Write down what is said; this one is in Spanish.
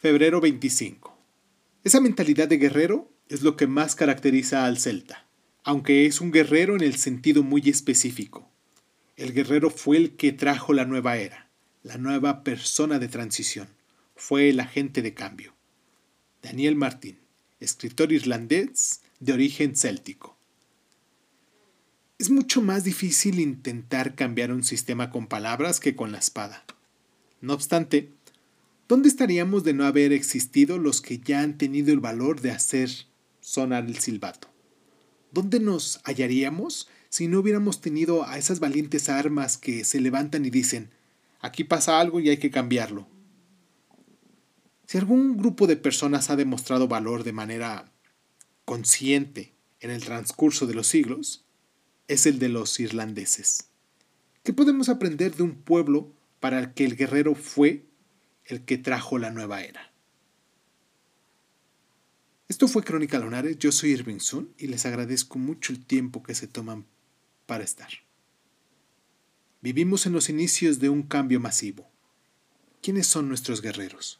Febrero 25. Esa mentalidad de guerrero es lo que más caracteriza al celta, aunque es un guerrero en el sentido muy específico. El guerrero fue el que trajo la nueva era, la nueva persona de transición, fue el agente de cambio. Daniel Martín, escritor irlandés de origen céltico. Es mucho más difícil intentar cambiar un sistema con palabras que con la espada. No obstante, ¿Dónde estaríamos de no haber existido los que ya han tenido el valor de hacer sonar el silbato? ¿Dónde nos hallaríamos si no hubiéramos tenido a esas valientes armas que se levantan y dicen, aquí pasa algo y hay que cambiarlo? Si algún grupo de personas ha demostrado valor de manera consciente en el transcurso de los siglos, es el de los irlandeses. ¿Qué podemos aprender de un pueblo para el que el guerrero fue el que trajo la nueva era. Esto fue Crónica Lunares, yo soy Irving Sun y les agradezco mucho el tiempo que se toman para estar. Vivimos en los inicios de un cambio masivo. ¿Quiénes son nuestros guerreros?